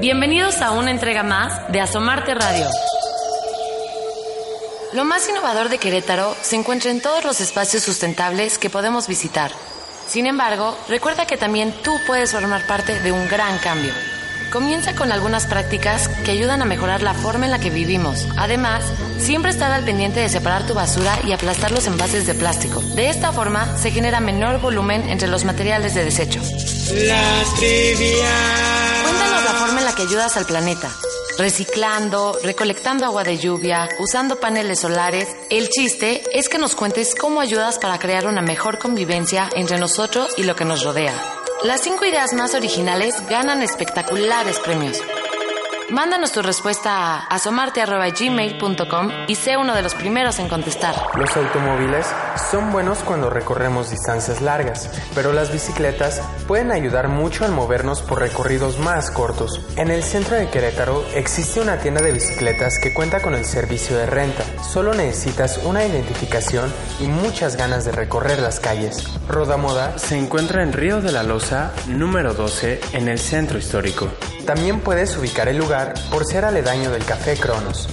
Bienvenidos a una entrega más de Asomarte Radio. Lo más innovador de Querétaro se encuentra en todos los espacios sustentables que podemos visitar. Sin embargo, recuerda que también tú puedes formar parte de un gran cambio. Comienza con algunas prácticas que ayudan a mejorar la forma en la que vivimos. Además, siempre estar al pendiente de separar tu basura y aplastar los envases de plástico. De esta forma, se genera menor volumen entre los materiales de desecho. Las trivias. Cuéntanos la forma en la que ayudas al planeta. Reciclando, recolectando agua de lluvia, usando paneles solares. El chiste es que nos cuentes cómo ayudas para crear una mejor convivencia entre nosotros y lo que nos rodea. Las cinco ideas más originales ganan espectaculares premios. Mándanos tu respuesta a asomarte.gmail.com y sé uno de los primeros en contestar. Los automóviles son buenos cuando recorremos distancias largas, pero las bicicletas pueden ayudar mucho al movernos por recorridos más cortos. En el centro de Querétaro existe una tienda de bicicletas que cuenta con el servicio de renta. Solo necesitas una identificación y muchas ganas de recorrer las calles. Rodamoda se encuentra en Río de la Loza, número 12, en el centro histórico. También puedes ubicar el lugar por ser aledaño del Café Cronos.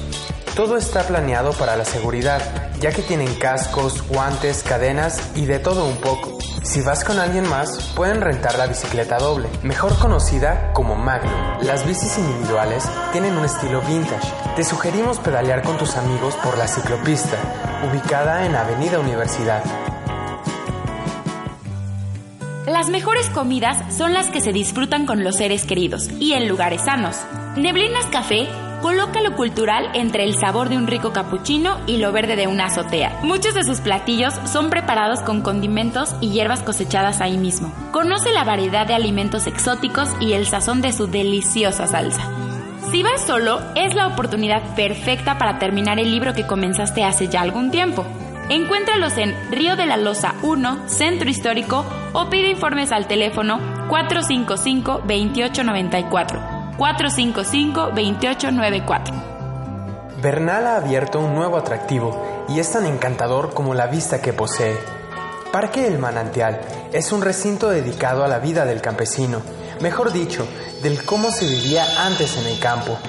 Todo está planeado para la seguridad, ya que tienen cascos, guantes, cadenas y de todo un poco. Si vas con alguien más, pueden rentar la bicicleta doble, mejor conocida como Magnum. Las bicis individuales tienen un estilo vintage. Te sugerimos pedalear con tus amigos por la ciclopista, ubicada en Avenida Universidad. Las mejores comidas son las que se disfrutan con los seres queridos y en lugares sanos. Neblinas Café coloca lo cultural entre el sabor de un rico capuchino y lo verde de una azotea. Muchos de sus platillos son preparados con condimentos y hierbas cosechadas ahí mismo. Conoce la variedad de alimentos exóticos y el sazón de su deliciosa salsa. Si vas solo, es la oportunidad perfecta para terminar el libro que comenzaste hace ya algún tiempo. Encuéntralos en Río de la Loza 1, Centro Histórico o pide informes al teléfono 455-2894. 455-2894. Bernal ha abierto un nuevo atractivo y es tan encantador como la vista que posee. Parque El Manantial es un recinto dedicado a la vida del campesino, mejor dicho, del cómo se vivía antes en el campo.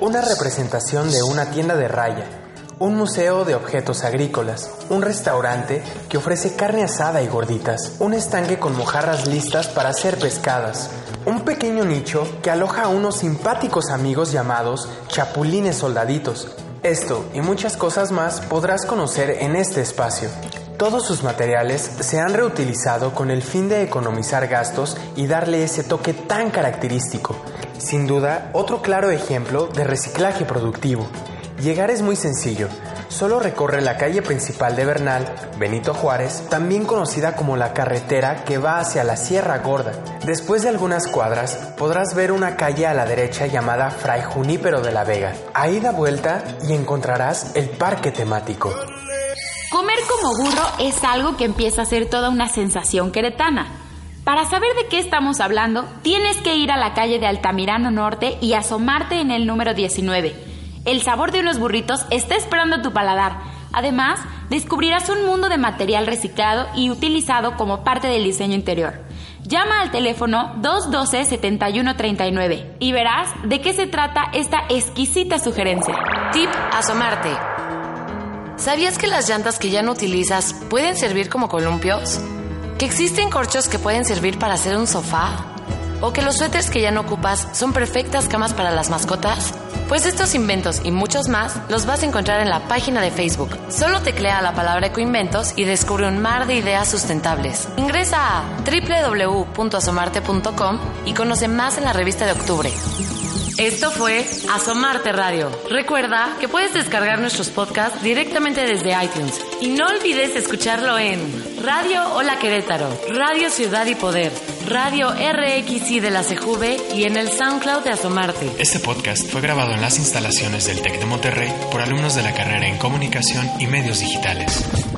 Una representación de una tienda de raya, un museo de objetos agrícolas, un restaurante que ofrece carne asada y gorditas, un estanque con mojarras listas para ser pescadas, un pequeño nicho que aloja a unos simpáticos amigos llamados chapulines soldaditos. Esto y muchas cosas más podrás conocer en este espacio. Todos sus materiales se han reutilizado con el fin de economizar gastos y darle ese toque tan característico. Sin duda, otro claro ejemplo de reciclaje productivo. Llegar es muy sencillo. Solo recorre la calle principal de Bernal, Benito Juárez, también conocida como la carretera que va hacia la Sierra Gorda. Después de algunas cuadras podrás ver una calle a la derecha llamada Fray Junípero de la Vega. Ahí da vuelta y encontrarás el parque temático. Comer como burro es algo que empieza a ser toda una sensación queretana. Para saber de qué estamos hablando, tienes que ir a la calle de Altamirano Norte y asomarte en el número 19. El sabor de unos burritos está esperando tu paladar. Además, descubrirás un mundo de material reciclado y utilizado como parte del diseño interior. Llama al teléfono 212-7139 y verás de qué se trata esta exquisita sugerencia. Tip Asomarte. ¿Sabías que las llantas que ya no utilizas pueden servir como columpios? ¿Que existen corchos que pueden servir para hacer un sofá? ¿O que los suéteres que ya no ocupas son perfectas camas para las mascotas? Pues estos inventos y muchos más los vas a encontrar en la página de Facebook. Solo teclea la palabra ecoinventos y descubre un mar de ideas sustentables. Ingresa a www.asomarte.com y conoce más en la revista de octubre. Esto fue Asomarte Radio. Recuerda que puedes descargar nuestros podcasts directamente desde iTunes y no olvides escucharlo en Radio Hola Querétaro, Radio Ciudad y Poder, Radio RXI de la CJV y en el SoundCloud de Asomarte. Este podcast fue grabado en las instalaciones del TEC de Monterrey por alumnos de la carrera en Comunicación y Medios Digitales.